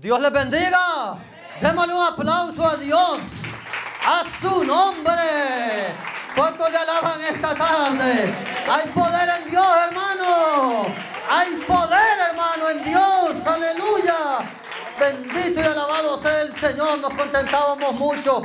Dios les bendiga. Démosle un aplauso a Dios. A su nombre. ¿Cuántos le alaban esta tarde? Hay poder en Dios, hermano. Hay poder, hermano, en Dios. Aleluya. Bendito y alabado sea el Señor. Nos contentábamos mucho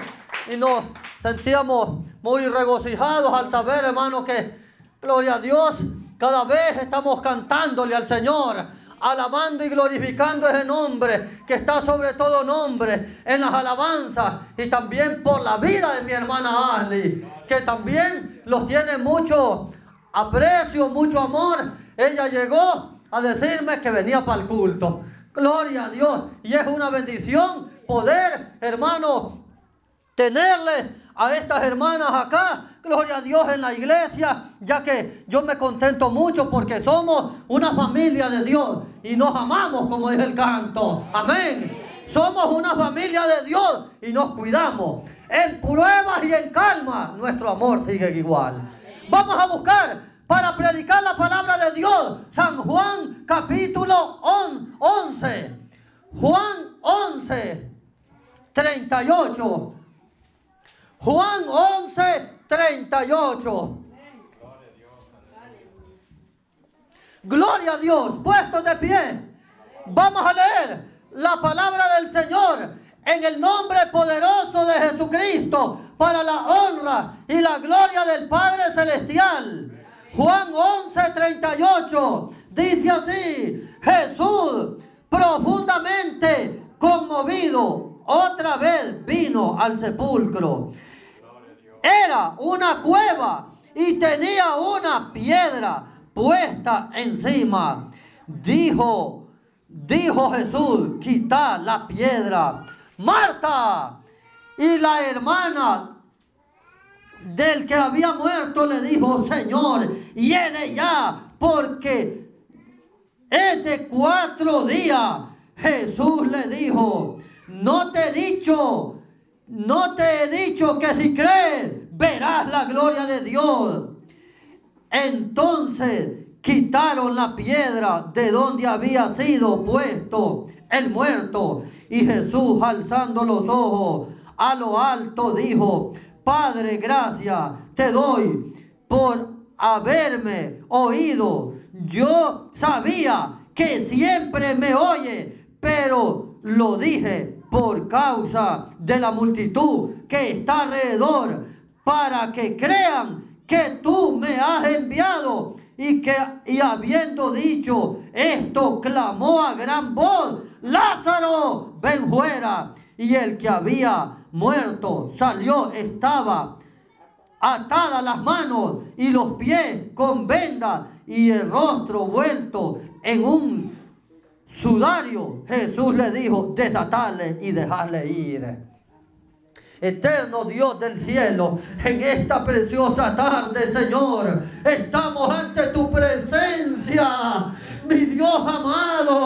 y nos sentíamos muy regocijados al saber, hermano, que, gloria a Dios, cada vez estamos cantándole al Señor alabando y glorificando ese nombre que está sobre todo nombre en las alabanzas y también por la vida de mi hermana Ali, que también los tiene mucho aprecio, mucho amor. Ella llegó a decirme que venía para el culto. Gloria a Dios. Y es una bendición poder, hermano, tenerle a estas hermanas acá, gloria a Dios en la iglesia, ya que yo me contento mucho porque somos una familia de Dios y nos amamos como dice el canto. Amén. Somos una familia de Dios y nos cuidamos. En pruebas y en calma, nuestro amor sigue igual. Vamos a buscar para predicar la palabra de Dios. San Juan capítulo 11. Juan 11, 38. Juan 11, 38. Gloria a Dios, puesto de pie. Vamos a leer la palabra del Señor en el nombre poderoso de Jesucristo para la honra y la gloria del Padre Celestial. Juan 11, 38 dice así, Jesús profundamente conmovido otra vez vino al sepulcro era una cueva y tenía una piedra puesta encima. Dijo, dijo Jesús, quita la piedra. Marta y la hermana del que había muerto le dijo, Señor, de ya, porque es de cuatro días. Jesús le dijo, no te he dicho no te he dicho que si crees verás la gloria de Dios. Entonces quitaron la piedra de donde había sido puesto el muerto. Y Jesús alzando los ojos a lo alto dijo, Padre, gracias te doy por haberme oído. Yo sabía que siempre me oye, pero lo dije por causa de la multitud que está alrededor, para que crean que tú me has enviado. Y que y habiendo dicho esto, clamó a gran voz, Lázaro, ven fuera. Y el que había muerto salió, estaba atadas las manos y los pies con vendas y el rostro vuelto en un sudario, Jesús le dijo, desatarle y dejarle ir. Eterno Dios del cielo, en esta preciosa tarde, Señor, estamos ante tu presencia, mi Dios amado,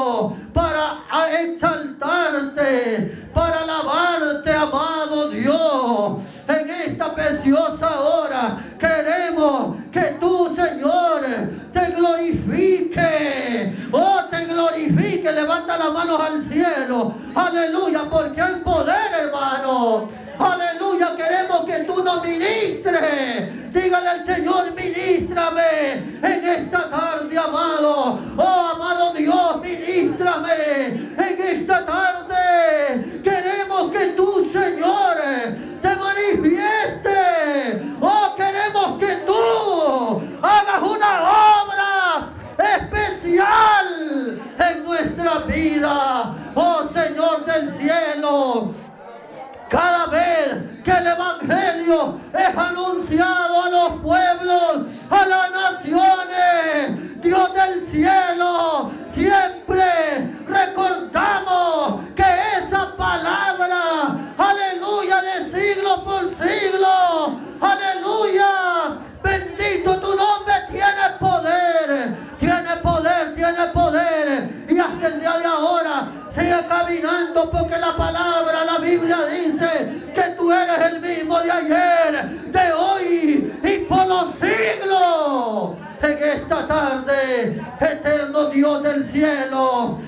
de ayer, de hoy y por los siglos. En esta tarde, eterno Dios del cielo,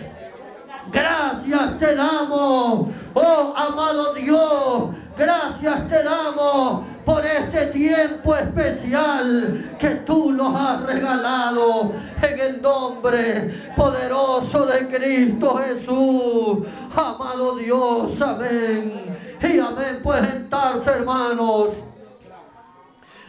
Gracias te damos, oh amado Dios. Gracias te damos por este tiempo especial que tú nos has regalado en el nombre poderoso de Cristo Jesús. Amado Dios, amén. Y amén. Pueden sentarse, hermanos.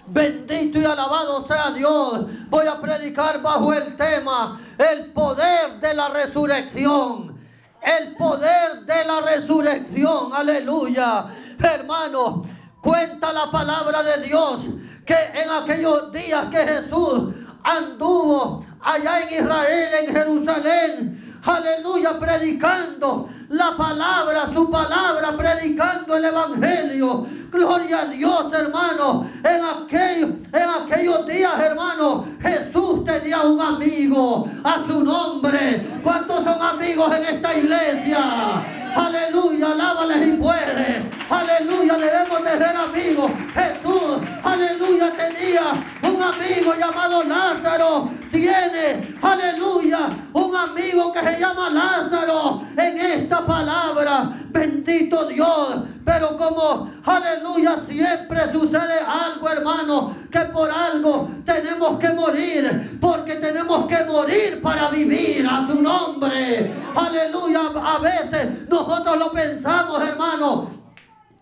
Bendito y alabado sea Dios. Voy a predicar bajo el tema el poder de la resurrección. El poder de la resurrección. Aleluya. Hermanos, cuenta la palabra de Dios que en aquellos días que Jesús anduvo allá en Israel, en Jerusalén, aleluya, predicando la palabra, su palabra, predicando el Evangelio. Gloria a Dios, hermano. En, aquellos, en aquellos días, hermano, Jesús tenía un amigo a su nombre. ¿Cuántos son amigos en esta iglesia? Aleluya, alábales y puede. Aleluya, debemos de ser amigos. Jesús, aleluya, tenía un amigo llamado Lázaro. Tiene, aleluya, un amigo que se llama Lázaro. En esta palabra, bendito Dios. Pero como, aleluya, siempre sucede algo, hermano, que por algo tenemos que morir. Porque tenemos que morir para vivir a su nombre. Aleluya, a veces nosotros lo pensamos, hermano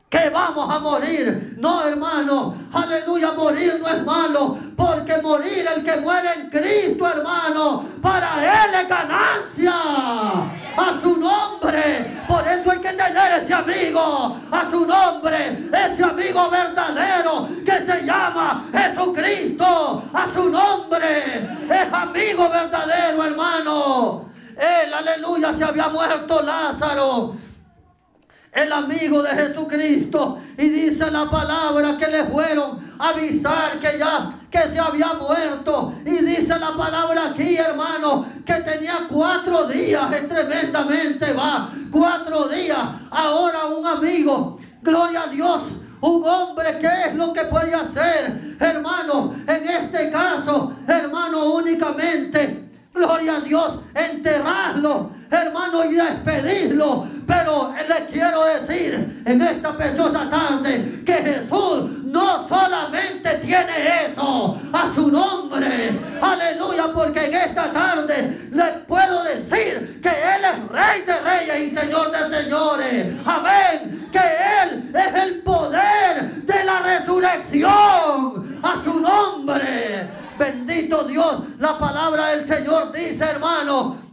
que vamos a morir. No, hermano, aleluya, morir no es malo, porque morir el que muere en Cristo, hermano, para él es ganancia. A su nombre. Por eso hay que tener ese amigo, a su nombre, ese amigo verdadero que se llama Jesucristo, a su nombre. Es amigo verdadero, hermano. Él, aleluya, se había muerto Lázaro el amigo de Jesucristo. Y dice la palabra que le fueron a avisar que ya, que se había muerto. Y dice la palabra aquí, hermano, que tenía cuatro días, es tremendamente va, cuatro días. Ahora un amigo, gloria a Dios. Un hombre, ¿qué es lo que puede hacer, hermano? En este caso, hermano, únicamente, gloria a Dios, enterrarlo hermano, y despedirlo. Pero le quiero decir en esta preciosa tarde que Jesús no solamente tiene eso a su nombre. Aleluya, porque en esta tarde le puedo decir que Él es Rey de Reyes y Señor de Señores. Amén. Que Él es el poder de la resurrección a su nombre. Bendito Dios. La palabra del Señor dice, hermano,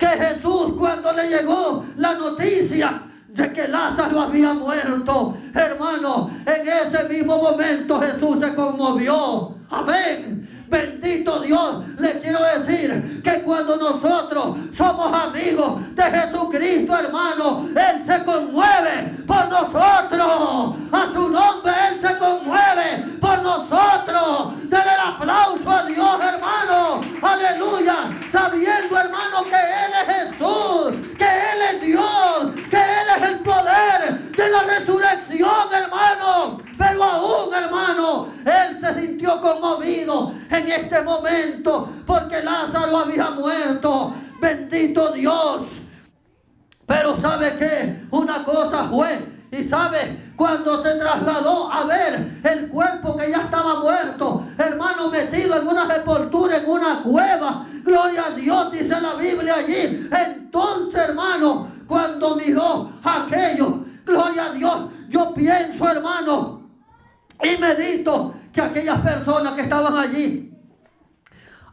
que Jesús cuando le llegó la noticia de que Lázaro había muerto, hermano, en ese mismo momento Jesús se conmovió. Amén. Bendito Dios, le quiero decir que cuando nosotros somos amigos de Jesucristo, hermano, Él se conmueve por nosotros. A su nombre Él se conmueve por nosotros. Denle el aplauso a Dios, hermano. Aleluya. Sabiendo, hermano, que Él es Jesús, que Él es Dios, que Él es el poder de la resurrección, hermano. Pero aún, hermano, Él se sintió conmovido en este momento porque Lázaro había muerto. Bendito Dios. Pero ¿sabe qué? Una cosa fue y sabe, cuando se trasladó a ver el cuerpo que ya estaba muerto, hermano, metido en una sepultura, en una cueva, gloria a Dios, dice la Biblia allí. Entonces, hermano, cuando miró aquello, gloria a Dios, yo pienso, hermano, y medito que aquellas personas que estaban allí,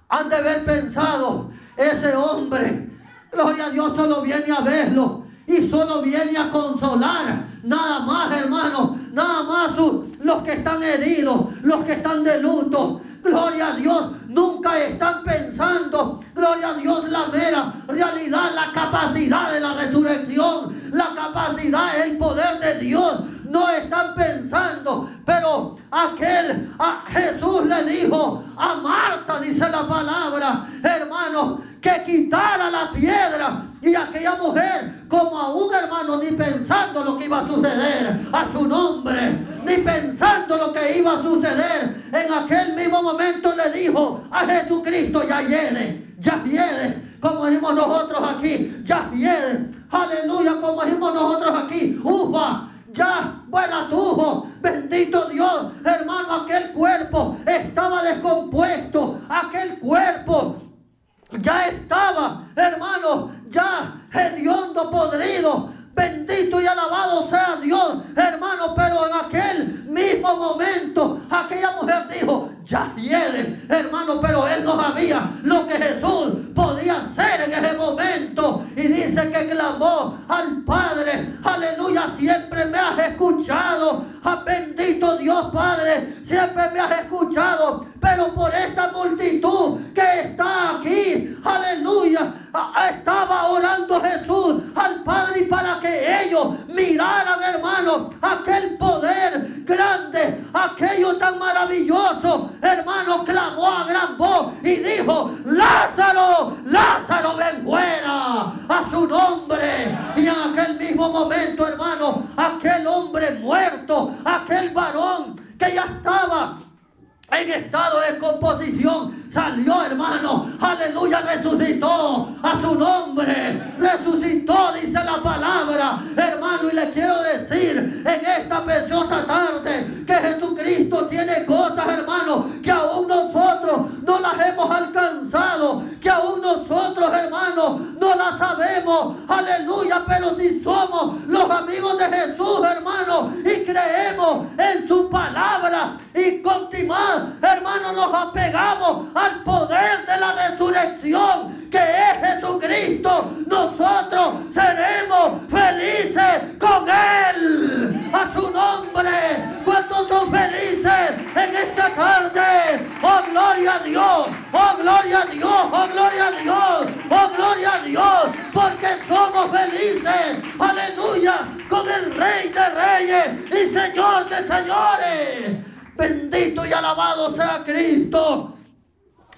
han de haber pensado, ese hombre, gloria a Dios, solo viene a verlo y solo viene a consolar. Nada más, hermano, nada más los que están heridos, los que están de luto. Gloria a Dios, nunca están pensando, gloria a Dios, la mera realidad, la capacidad de la resurrección, la capacidad, el poder de Dios no están pensando. Pero aquel, a Jesús le dijo a Marta, dice la palabra, hermano, que quitara la piedra. Y aquella mujer, como a un hermano, ni pensando lo que iba a suceder a su nombre, ni pensando lo que iba a suceder, en aquel mismo momento le dijo a Jesucristo, ya viene, ya viene como decimos nosotros aquí, ya viene, aleluya, como decimos nosotros aquí, uva, ya tuvo, bendito Dios, hermano, aquel cuerpo estaba descompuesto, aquel cuerpo ya estaba, hermano, ya hediondo, podrido, Bendito y alabado sea Dios, hermano. Pero en aquel mismo momento, aquella mujer dijo, ya viene, hermano, pero él no sabía lo que Jesús podía hacer en ese momento. Y dice que clamó al Padre, aleluya, siempre me has escuchado. Ah, bendito Dios Padre, siempre me has nos apegamos al poder de la resurrección que es Jesucristo, nosotros seremos felices con Él. A su nombre, cuando son felices en esta tarde. Oh, gloria a Dios, oh, gloria a Dios, oh, gloria a Dios, oh, gloria a Dios, porque somos felices. Aleluya, con el Rey de Reyes y Señor de Señores. Bendito y alabado sea Cristo.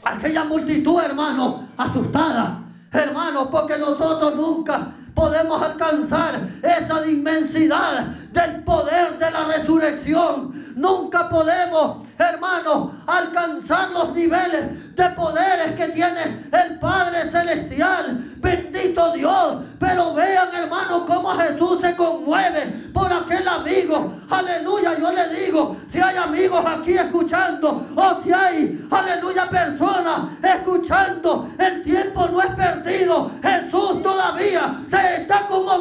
Aquella multitud, hermano, asustada. Hermano, porque nosotros nunca podemos alcanzar esa inmensidad del poder de la resurrección. Nunca podemos, hermano, alcanzar los niveles de poderes que tiene el Padre Celestial. Bendito Dios. Pero vean, hermano, cómo Jesús se conmueve por aquel amigo. Aleluya, yo le digo, si hay amigos aquí escuchando, o si hay, aleluya, personas escuchando, el tiempo no es perdido.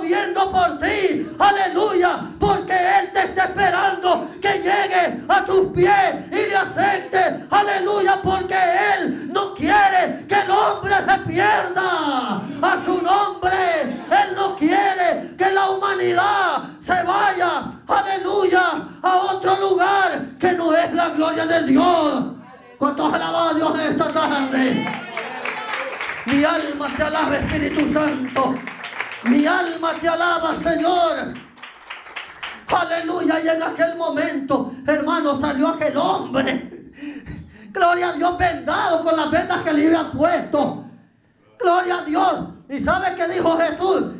Por ti. Aleluya, porque Él te está esperando que llegue a tus pies y le acepte. Aleluya, porque Él no quiere que el hombre se pierda a su nombre. Él no quiere que la humanidad se vaya, aleluya, a otro lugar que no es la gloria de Dios. ¿Cuántos alabados a Dios en esta tarde? Mi alma te alaba, Espíritu Santo. Mi alma te alaba, Señor. Aleluya. Y en aquel momento, hermano, salió aquel hombre. Gloria a Dios, vendado con las vendas que le habían puesto. Gloria a Dios. ¿Y sabe qué dijo Jesús?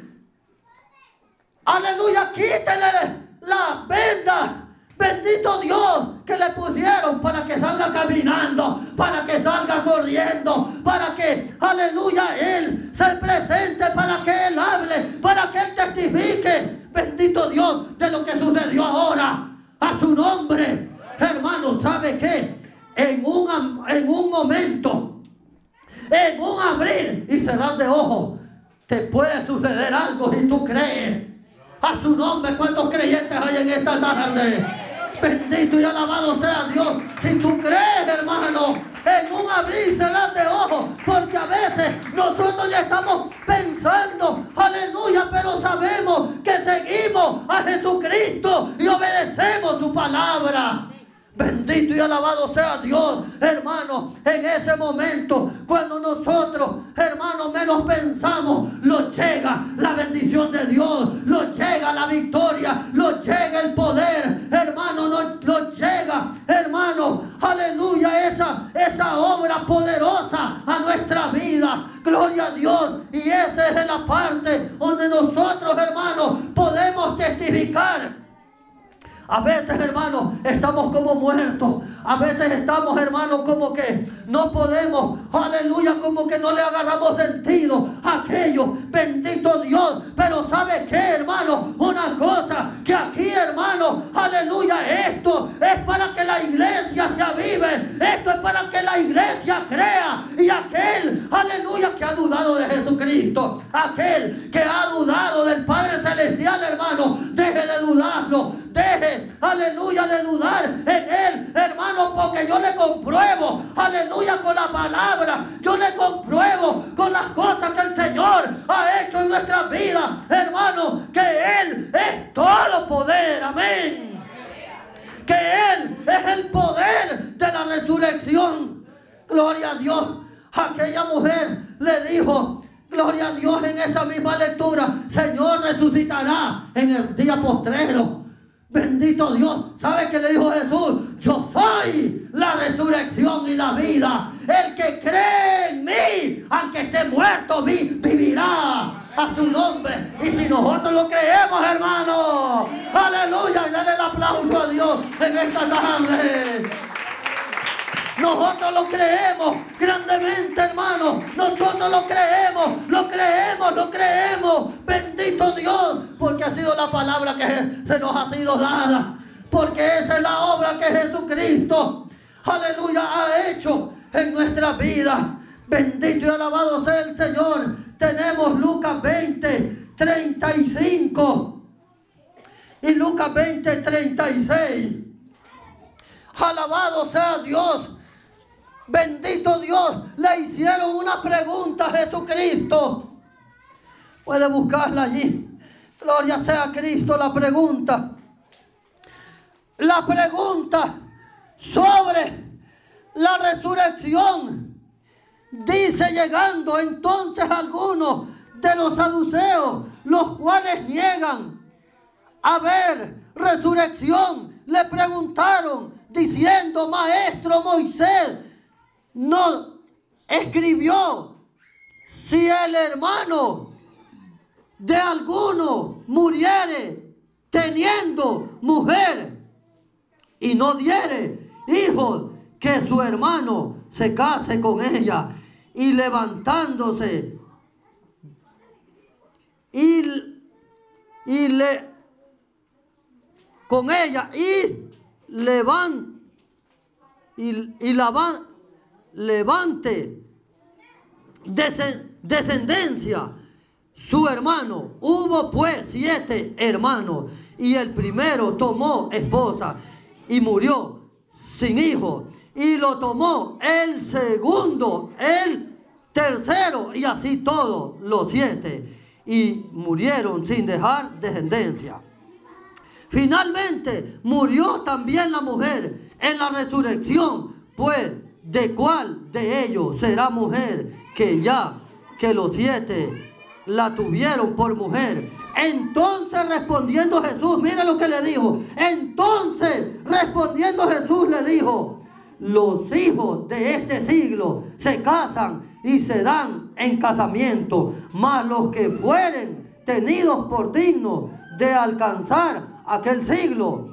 Aleluya, quítele la venda Bendito Dios que le pusieron para que salga caminando, para que salga corriendo, para que, aleluya, Él se presente, para que Él hable, para que Él testifique. Bendito Dios de lo que sucedió ahora. A su nombre, hermano, ¿sabe qué? En un, en un momento, en un abrir y cerrar de ojos, te puede suceder algo si tú crees. A su nombre, ¿cuántos creyentes hay en esta tarde? Bendito y alabado sea Dios. Si tú crees, hermano, en un abrir y cerrar de ojos, porque a veces nosotros ya estamos pensando, aleluya, pero sabemos que seguimos a Jesucristo y obedecemos su palabra. Bendito y alabado sea Dios, hermano. En ese momento, cuando nosotros, hermano, menos pensamos, lo llega la bendición de Dios, lo llega la victoria, lo llega el poder, hermano, lo, llega, hermano, aleluya, esa, esa obra poderosa a nuestra vida. Gloria a Dios. Y esa es la parte donde nosotros, hermanos, podemos testificar A veces, hermanos, estamos como muertos. A veces estamos, hermanos, como que no podemos, aleluya, como que no le agarramos sentido a aquello. Bendito Dios. Pero ¿sabe qué, hermano? Una cosa que aquí, hermano, aleluya, esto es para que la iglesia se avive. Esto es para que la iglesia crea. Y aquel, aleluya, que ha dudado de Jesucristo. Aquel que ha compruebo, aleluya, con la palabra. Yo le compruebo con las cosas que el Señor ha hecho en nuestra vida, hermano, que Él es todo poder. Amén. Que Él es el poder de la resurrección. Gloria a Dios. Aquella mujer le dijo, Gloria a Dios en esa misma lectura. Señor resucitará en el día postrero. Bendito Dios. ¿Sabe qué le dijo Jesús? Yo soy la resurrección y la vida. El que cree en mí, aunque esté muerto, vivirá a su nombre. Y si nosotros lo creemos, hermano, aleluya, y dale el aplauso a Dios en esta tarde. Nosotros lo creemos grandemente, hermano. Nosotros lo creemos, lo creemos, lo creemos. Bendito Dios, ha sido la palabra que se nos ha sido dada. Porque esa es la obra que Jesucristo, aleluya, ha hecho en nuestra vida. Bendito y alabado sea el Señor. Tenemos Lucas 20, 35. Y Lucas 20, 36. Alabado sea Dios. Bendito Dios, le hicieron una pregunta a Jesucristo. Puede buscarla allí. Gloria sea a Cristo la pregunta. La pregunta sobre la resurrección. Dice llegando entonces algunos de los saduceos, los cuales niegan a ver resurrección, le preguntaron diciendo, maestro Moisés, no escribió si el hermano de alguno muriere teniendo mujer y no diere hijos, que su hermano se case con ella y levantándose y, y le con ella y levan y, y la van levante descendencia su hermano. Hubo pues siete hermanos y el primero tomó esposa y murió sin hijo. Y lo tomó el segundo, el tercero y así todos los siete. Y murieron sin dejar descendencia. Finalmente murió también la mujer en la resurrección, pues ¿De cuál de ellos será mujer que ya que los siete la tuvieron por mujer? Entonces respondiendo Jesús, mira lo que le dijo. Entonces respondiendo Jesús le dijo, los hijos de este siglo se casan y se dan en casamiento, mas los que fueren tenidos por dignos de alcanzar aquel siglo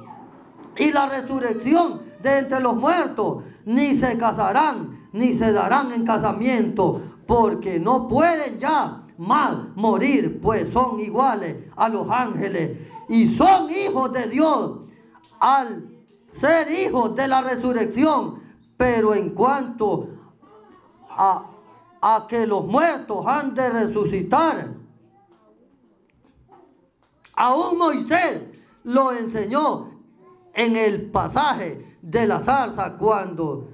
y la resurrección de entre los muertos, ni se casarán, ni se darán en casamiento, porque no pueden ya más morir, pues son iguales a los ángeles y son hijos de Dios al ser hijos de la resurrección. Pero en cuanto a, a que los muertos han de resucitar, aún Moisés lo enseñó en el pasaje de la zarza cuando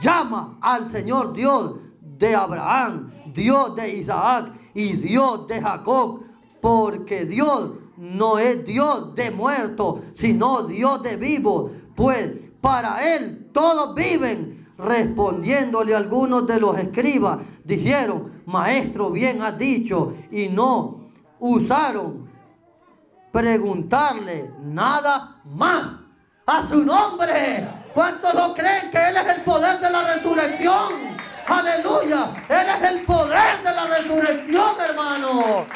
llama al Señor Dios de Abraham, Dios de Isaac y Dios de Jacob, porque Dios no es Dios de muertos, sino Dios de vivos, pues para Él todos viven. Respondiéndole algunos de los escribas, dijeron, maestro, bien has dicho, y no usaron preguntarle nada más a su nombre. ¿Cuántos lo creen que Él es el poder de la resurrección? Aleluya. Él es el poder de la resurrección, hermano.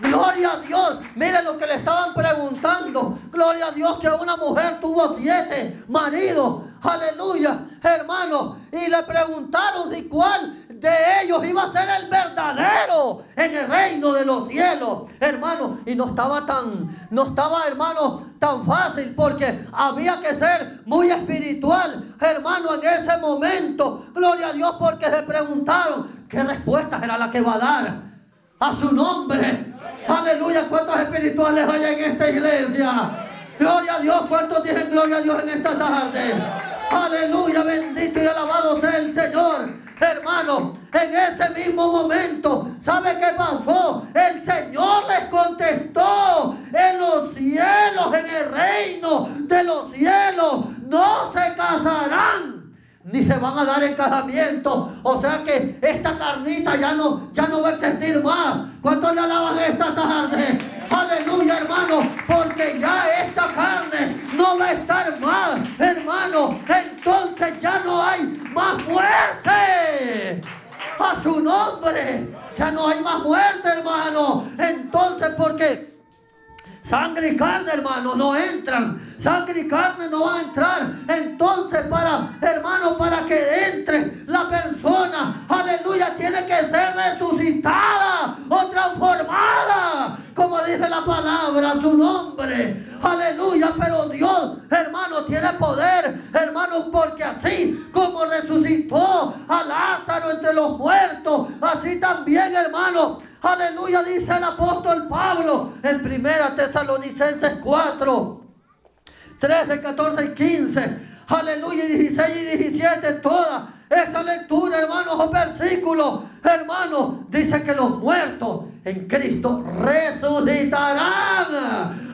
Gloria a Dios. Mire lo que le estaban preguntando. Gloria a Dios que una mujer tuvo siete maridos. Aleluya, hermano. Y le preguntaron si cuál de ellos iba a ser el verdadero en el reino de los cielos, hermano. Y no estaba tan, no estaba, hermano, tan fácil porque había que ser muy espiritual, hermano, en ese momento. Gloria a Dios porque se preguntaron qué respuesta era la que va a dar a su nombre. Aleluya, ¿cuántos espirituales hay en esta iglesia? Gloria a Dios, ¿cuántos dicen gloria a Dios en esta tarde? Aleluya, bendito y alabado sea el Señor. Hermano, en ese mismo momento, ¿sabe qué pasó? El Señor les contestó en los cielos, en el reino de los cielos, no se casarán ni se van a dar en casamiento. O sea que esta carnita ya no, ya no va a existir más. ¿Cuántos le alaban esta tarde? Aleluya, hermano, porque ya esta carne no va a estar más, hermano. Entonces ya no hay más muerte. A su nombre. Ya no hay más muerte, hermano. Entonces, porque Sangre y carne, hermano, no entran. Sangre y carne no van a entrar. Entonces, para, hermano, para que entre la persona, aleluya, tiene que ser resucitada o transformada. Como dice la palabra, su nombre. Aleluya, pero Dios, hermano, tiene poder, hermano, porque así como resucitó a Lázaro entre los muertos, así también, hermano, aleluya, dice el apóstol Pablo en primera Tesalonicenses 4, 13, 14 y 15. Aleluya, 16 y 17, toda esa lectura, hermanos, o versículos, hermanos, dice que los muertos en Cristo resucitarán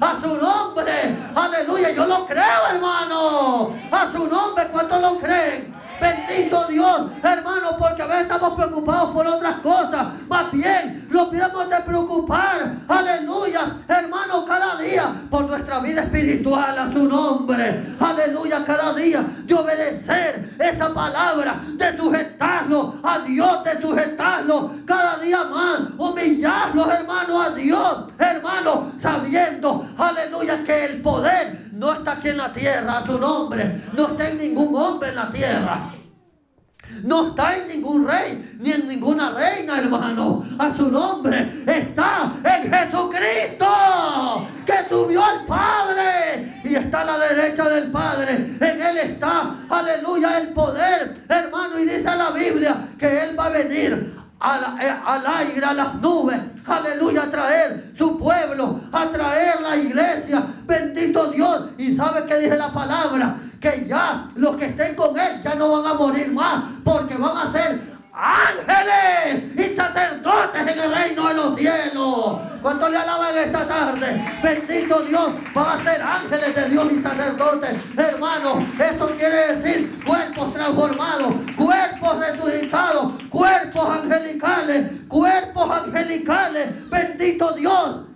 a su nombre. Aleluya, yo lo creo, hermano. A su nombre, ¿cuántos lo creen? Bendito Dios, hermano, porque a veces estamos preocupados por otras cosas. Más bien, lo podemos de preocupar, aleluya, hermano, cada día por nuestra vida espiritual a su nombre. Aleluya, cada día de obedecer esa palabra, de sujetarlo a Dios, de sujetarlo cada día más, humillarlo, hermano, a Dios, hermano, sabiendo, aleluya, que el poder no está aquí en la tierra, a su nombre, no está en ningún hombre en la tierra. No está en ningún rey ni en ninguna reina, hermano. A su nombre está en Jesucristo, que subió al Padre y está a la derecha del Padre. En Él está, aleluya, el poder, hermano. Y dice la Biblia que Él va a venir eh, al aire, a las nubes, aleluya, traer su pueblo, a traer la iglesia, bendito Dios. Y sabe que dice la palabra, que ya los que estén con él ya no van a morir más, porque van a ser ángeles y sacerdotes en el reino de los cielos. Cuando le alaban esta tarde, bendito Dios, van a ser ángeles de Dios y sacerdotes. Hermano, eso quiere decir cuerpos transformados, cuerpos resucitados, cuerpos angelicales, cuerpos angelicales. Bendito Dios.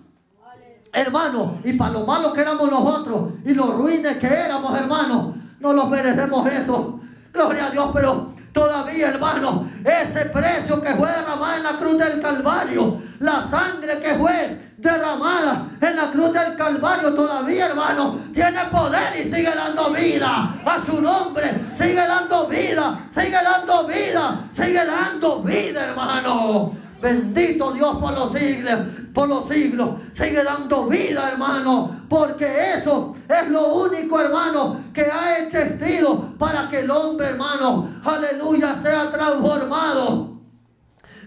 Hermano, y para lo malo que éramos nosotros y los ruines que éramos, hermanos, no los merecemos eso. Gloria a Dios, pero Todavía, hermano, ese precio que fue derramado en la cruz del Calvario, la sangre que fue derramada en la cruz del Calvario, todavía, hermano, tiene poder y sigue dando vida a su nombre. Sigue dando vida, sigue dando vida, sigue dando vida, hermano. Bendito Dios por los siglos, por los siglos. Sigue dando vida, hermano. Porque eso es lo único, hermano, que ha existido para que el hombre, hermano, aleluya, sea transformado.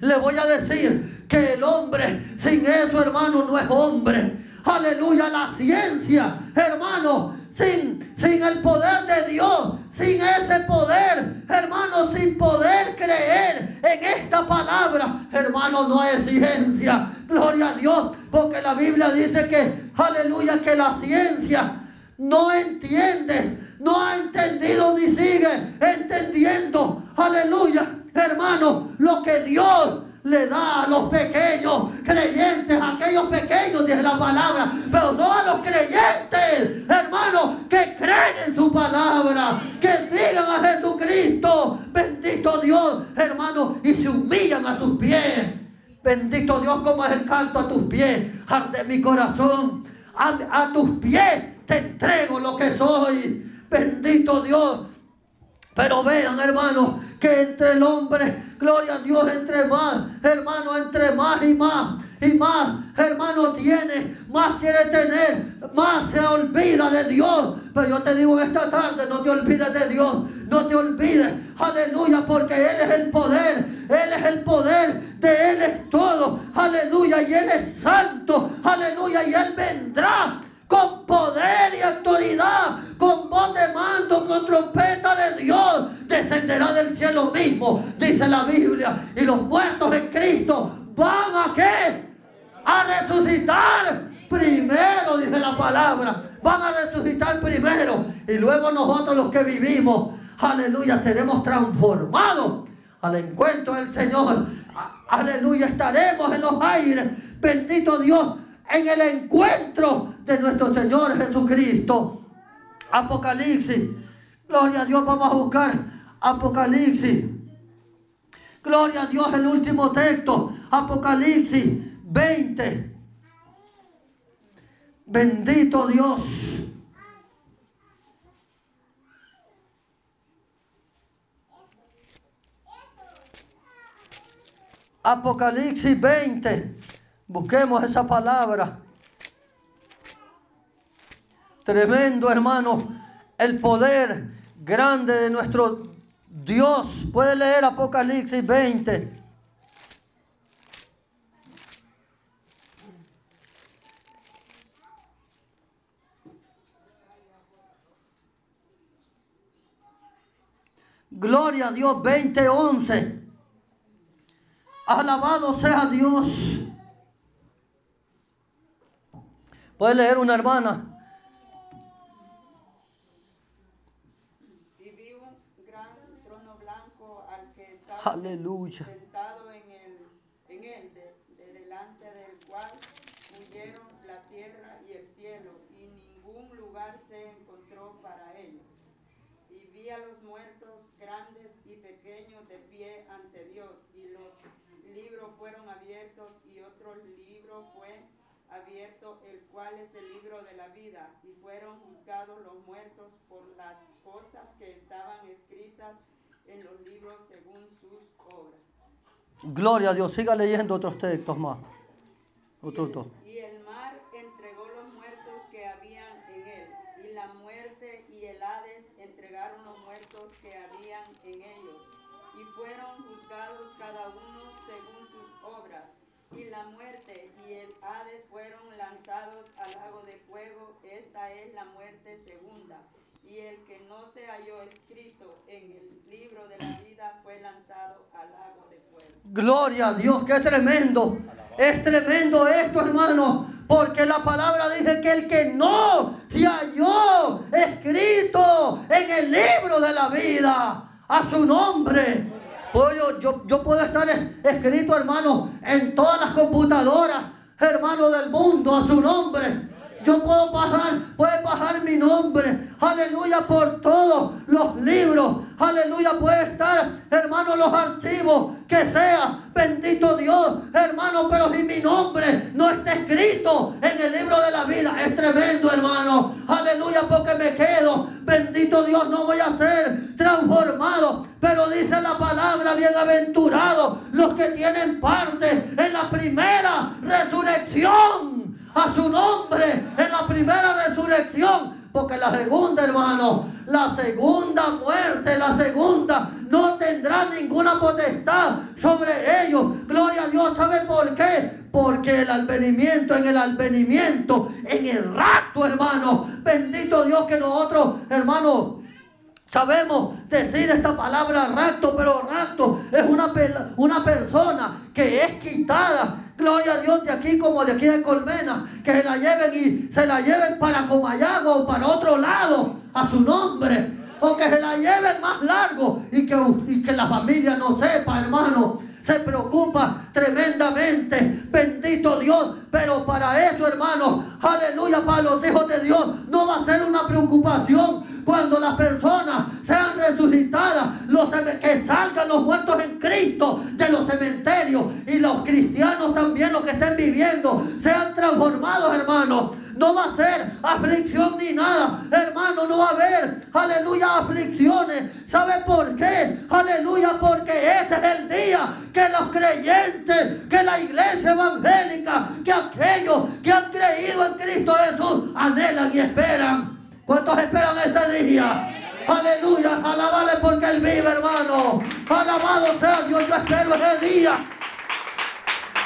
Le voy a decir que el hombre sin eso, hermano, no es hombre. Aleluya, la ciencia, hermano, sin, sin el poder de Dios, sin ese poder, hermano, sin poder creer en esta palabra, hermano, no es ciencia. Gloria a Dios, porque la Biblia dice que, aleluya, que la ciencia no entiende, no ha entendido ni sigue entendiendo, aleluya, hermano, lo que Dios le da a los pequeños creyentes, a aquellos pequeños, dice la palabra, pero no a los creyentes, hermanos, que creen en su palabra, que sigan a Jesucristo, bendito Dios, hermanos, y se humillan a sus pies. Bendito Dios, como es el canto a tus pies, arde mi corazón. A, a tus pies te entrego lo que soy. Bendito Dios. Pero vean, hermanos, que entre el hombre, gloria a Dios, entre más, hermano, entre más y más y más, hermano, tiene, más quiere tener, más se olvida de Dios. Pero yo te digo esta tarde, no te olvides de Dios, no te olvides, aleluya, porque Él es el poder, Él es el poder, de Él es todo, aleluya, y Él es santo, aleluya, y Él vendrá con poder y autoridad, con voz de mando, con trompeta de Dios, descenderá del cielo mismo, dice la Biblia, y los muertos en Cristo van a qué? A resucitar primero, dice la palabra, van a resucitar primero, y luego nosotros los que vivimos, aleluya, seremos transformados al encuentro del Señor, aleluya, estaremos en los aires, bendito Dios, en el encuentro de nuestro Señor Jesucristo. Apocalipsis. Gloria a Dios, vamos a buscar Apocalipsis. Gloria a Dios, el último texto. Apocalipsis 20. Bendito Dios. Apocalipsis 20. Busquemos esa palabra. Tremendo, hermano, el poder grande de nuestro Dios. Puede leer Apocalipsis 20. Gloria a Dios 20:11. Alabado sea Dios. Puede leer una hermana. Y vi un gran trono blanco al que estaba Aleluya. sentado en, el, en él, de, de delante del cual huyeron la tierra y el cielo, y ningún lugar se encontró para ellos. Y vi a los muertos grandes y pequeños de pie ante Dios, y los libros fueron abiertos, y otro libro fue abierto, el cual es el libro de la vida, y fueron juzgados los muertos por las cosas que estaban escritas en los libros según sus obras. Gloria a Dios. Siga leyendo otros textos más. Otros dos. Lanzados al lago de fuego. Esta es la muerte segunda. Y el que no se halló escrito en el libro de la vida fue lanzado al lago de fuego. Gloria a Dios, qué tremendo. Es tremendo esto, hermano, porque la palabra dice que el que no se halló escrito en el libro de la vida, a su nombre. Yo, yo, yo puedo estar es- escrito, hermano, en todas las computadoras, hermano del mundo, a su nombre. Yo puedo pasar, puede pasar mi nombre, aleluya, por todos los libros, aleluya, puede estar, hermano, los archivos, que sea, bendito Dios, hermano, pero si mi nombre no está escrito en el libro de la vida, es tremendo, hermano, aleluya, porque me quedo, bendito Dios, no voy a ser transformado, pero dice la palabra, bienaventurados los que tienen parte en la primera resurrección a su nombre en la primera resurrección. Porque la segunda, hermano, la segunda muerte, la segunda, no tendrá ninguna potestad sobre ellos. Gloria a Dios, ¿sabe por qué? Porque el alvenimiento, en el alvenimiento, en el rapto, hermano, bendito Dios que nosotros, hermano, Sabemos decir esta palabra rapto, pero rapto es una, una persona que es quitada, gloria a Dios, de aquí como de aquí de Colmena, que se la lleven y se la lleven para Comayagua o para otro lado, a su nombre, o que se la lleven más largo y que, y que la familia no sepa, hermano. Se preocupa tremendamente. Bendito Dios. Pero para eso, hermano, aleluya, para los hijos de Dios, no va a ser una preocupación cuando las personas sean resucitadas, los, que salgan los muertos en Cristo de los cementerios y los cristianos también, los que estén viviendo, sean transformados, hermano. No va a ser aflicción ni nada, hermano, no va a haber, aleluya, aflicciones. ¿Sabe por qué? Aleluya, porque ese es el día que los creyentes, que la iglesia evangélica, que aquellos que han creído en Cristo Jesús anhelan y esperan. ¿Cuántos esperan ese día? Aleluya, alabale porque Él vive, hermano. Alabado sea Dios, yo espero ese día.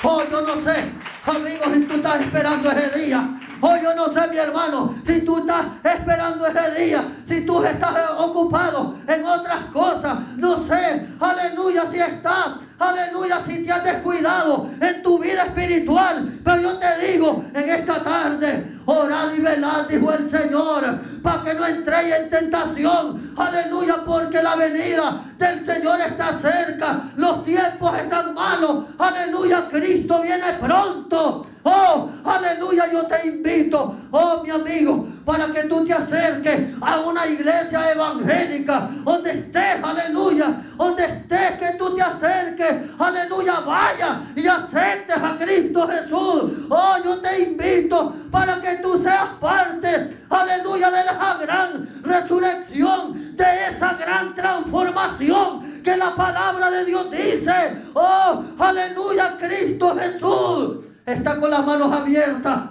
Oh, yo no sé, amigos, si tú estás esperando ese día. Oh, yo no sé, mi hermano, si tú estás esperando ese día, si tú estás ocupado en otras cosas, no sé, aleluya, si estás aleluya, si te has descuidado en tu vida espiritual. Pero yo te digo en esta tarde, orad y velad, dijo el Señor, para que no entréis en tentación. Aleluya, porque la venida del Señor está cerca. Los tiempos están malos. Aleluya, Cristo viene pronto. Oh, aleluya, yo te invito, oh mi amigo, para que tú te acerques a una iglesia evangélica, donde estés, aleluya, donde estés, que tú te acerques, aleluya, vaya y aceptes a Cristo Jesús. Oh, yo te invito para que tú seas parte, aleluya, de esa gran resurrección, de esa gran transformación que la palabra de Dios dice. Oh, aleluya, Cristo Jesús está con las manos abiertas,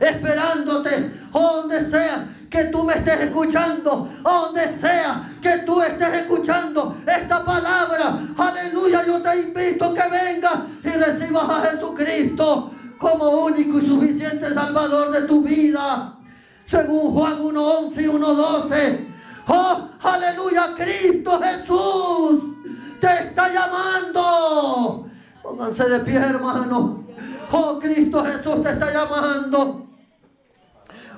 esperándote, donde sea que tú me estés escuchando, donde sea que tú estés escuchando esta palabra. Aleluya, yo te invito que vengas y recibas a Jesucristo como único y suficiente Salvador de tu vida. Según Juan 1.11 y 1.12. Oh, aleluya, Cristo Jesús te está llamando. Pónganse de pie, hermano. Oh, Cristo Jesús te está llamando.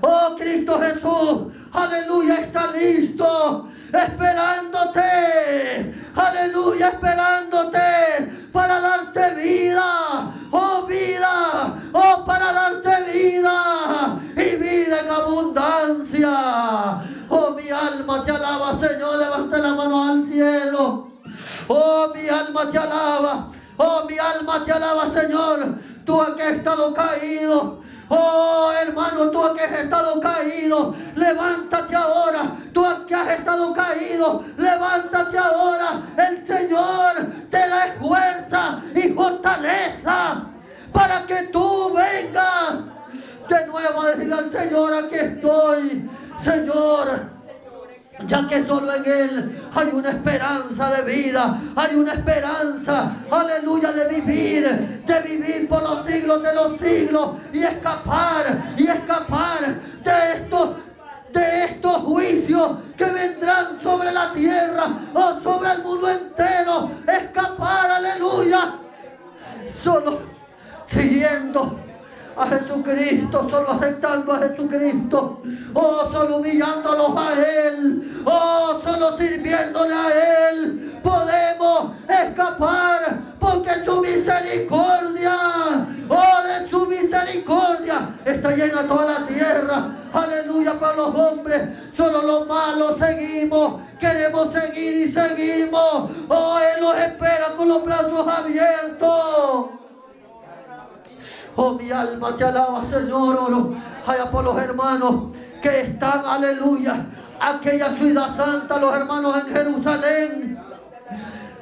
Oh, Cristo Jesús, aleluya, está listo, esperándote. Aleluya, esperándote para darte vida. Oh, vida. Oh, para darte vida. Y vida en abundancia. Oh, mi alma te alaba, Señor. Levanta la mano al cielo. Oh, mi alma te alaba. Oh, mi alma te alaba, Señor tú que has estado caído. Oh hermano, tú que has estado caído, levántate ahora. Tú que has estado caído, levántate ahora. El Señor te da fuerza y fortaleza para que tú vengas de nuevo a decirle al Señor, aquí estoy, Señor ya que solo en Él hay una esperanza de vida, hay una esperanza, aleluya, de vivir, de vivir por los siglos de los siglos y escapar, y escapar de estos de estos juicios que vendrán sobre la tierra o sobre el mundo entero, escapar, aleluya, solo siguiendo a Jesucristo, solo aceptando a Jesucristo, oh, solo humillándolos a Él, oh, solo sirviéndole a Él, podemos escapar porque su misericordia, oh, de su misericordia está llena toda la tierra, aleluya para los hombres, solo los malos seguimos, queremos seguir y seguimos, oh, Él nos espera con los brazos abiertos. Oh, mi alma te alaba, Señor. Oro allá por los hermanos que están, aleluya, aquella ciudad santa, los hermanos en Jerusalén.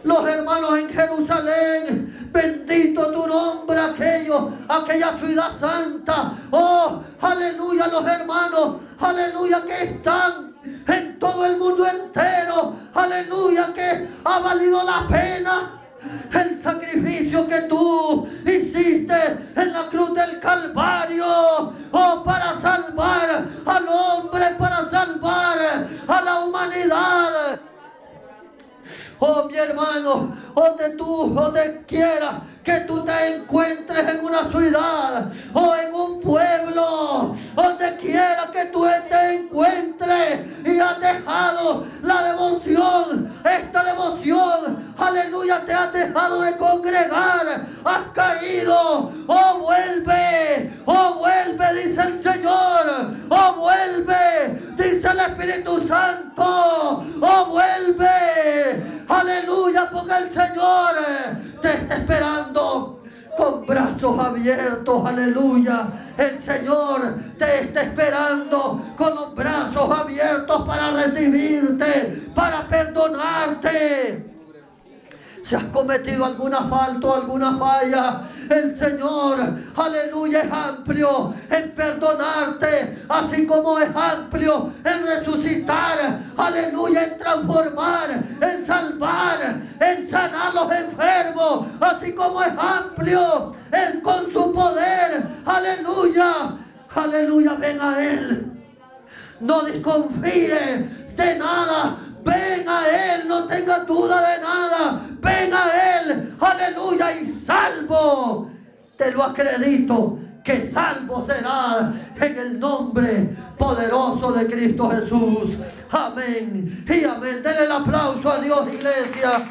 Los hermanos en Jerusalén, bendito tu nombre, aquello, aquella ciudad santa. Oh, aleluya, los hermanos, aleluya, que están en todo el mundo entero. Aleluya, que ha valido la pena el sacrificio que tú hiciste en la cruz del Calvario, oh, para salvar al hombre, para salvar a la humanidad. Oh, mi hermano, donde tú, donde quiera que tú te encuentres en una ciudad o en un pueblo, donde quiera que tú te encuentres y has dejado la devoción, esta devoción, aleluya, te ha has dejado de congregar, has caído. Oh, vuelve, oh, vuelve, dice el Señor. Oh, vuelve, dice el Espíritu Santo. Oh, vuelve. Aleluya, porque el Señor te está esperando con brazos abiertos, aleluya. El Señor te está esperando con los brazos abiertos para recibirte, para perdonarte. Si has cometido alguna falta o alguna falla, el Señor, aleluya, es amplio en perdonarte, así como es amplio en resucitar, aleluya, en transformar, en salvar, en sanar los enfermos, así como es amplio en con su poder, aleluya, aleluya, ven a Él. No desconfíe de nada, Ven a Él, no tengas duda de nada. Ven a Él, aleluya, y salvo. Te lo acredito que salvo será en el nombre poderoso de Cristo Jesús. Amén. Y amén. Denle el aplauso a Dios, iglesia.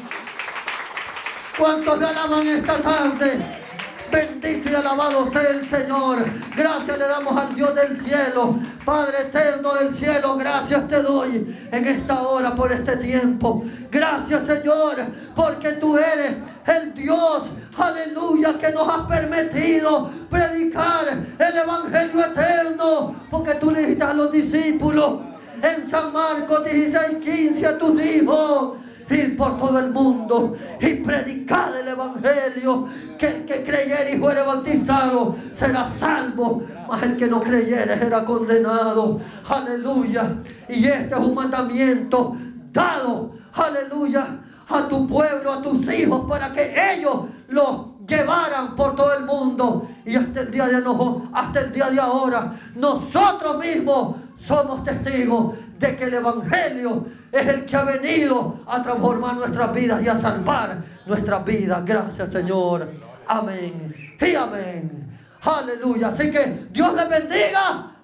¿Cuántos le alaban esta tarde? Bendito y alabado sea el Señor. Gracias le damos al Dios del cielo. Padre eterno del cielo, gracias te doy en esta hora por este tiempo. Gracias Señor, porque tú eres el Dios, aleluya, que nos has permitido predicar el Evangelio eterno. Porque tú le dijiste a los discípulos en San Marcos 16, 15 a tus hijos ir por todo el mundo y predicar el Evangelio. Que el que creyere y fuere bautizado será salvo, mas el que no creyere será condenado. Aleluya. Y este es un mandamiento dado, aleluya, a tu pueblo, a tus hijos, para que ellos lo llevaran por todo el mundo. Y hasta el día de hasta el día de ahora, nosotros mismos somos testigos de que el Evangelio es el que ha venido a transformar nuestras vidas y a salvar nuestras vidas. Gracias Señor. Amén. Y amén. Aleluya. Así que Dios le bendiga.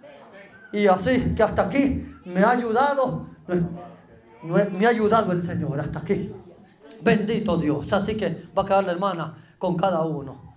Y así que hasta aquí me ha ayudado. Me ha ayudado el Señor hasta aquí. Bendito Dios. Así que va a quedar la hermana con cada uno.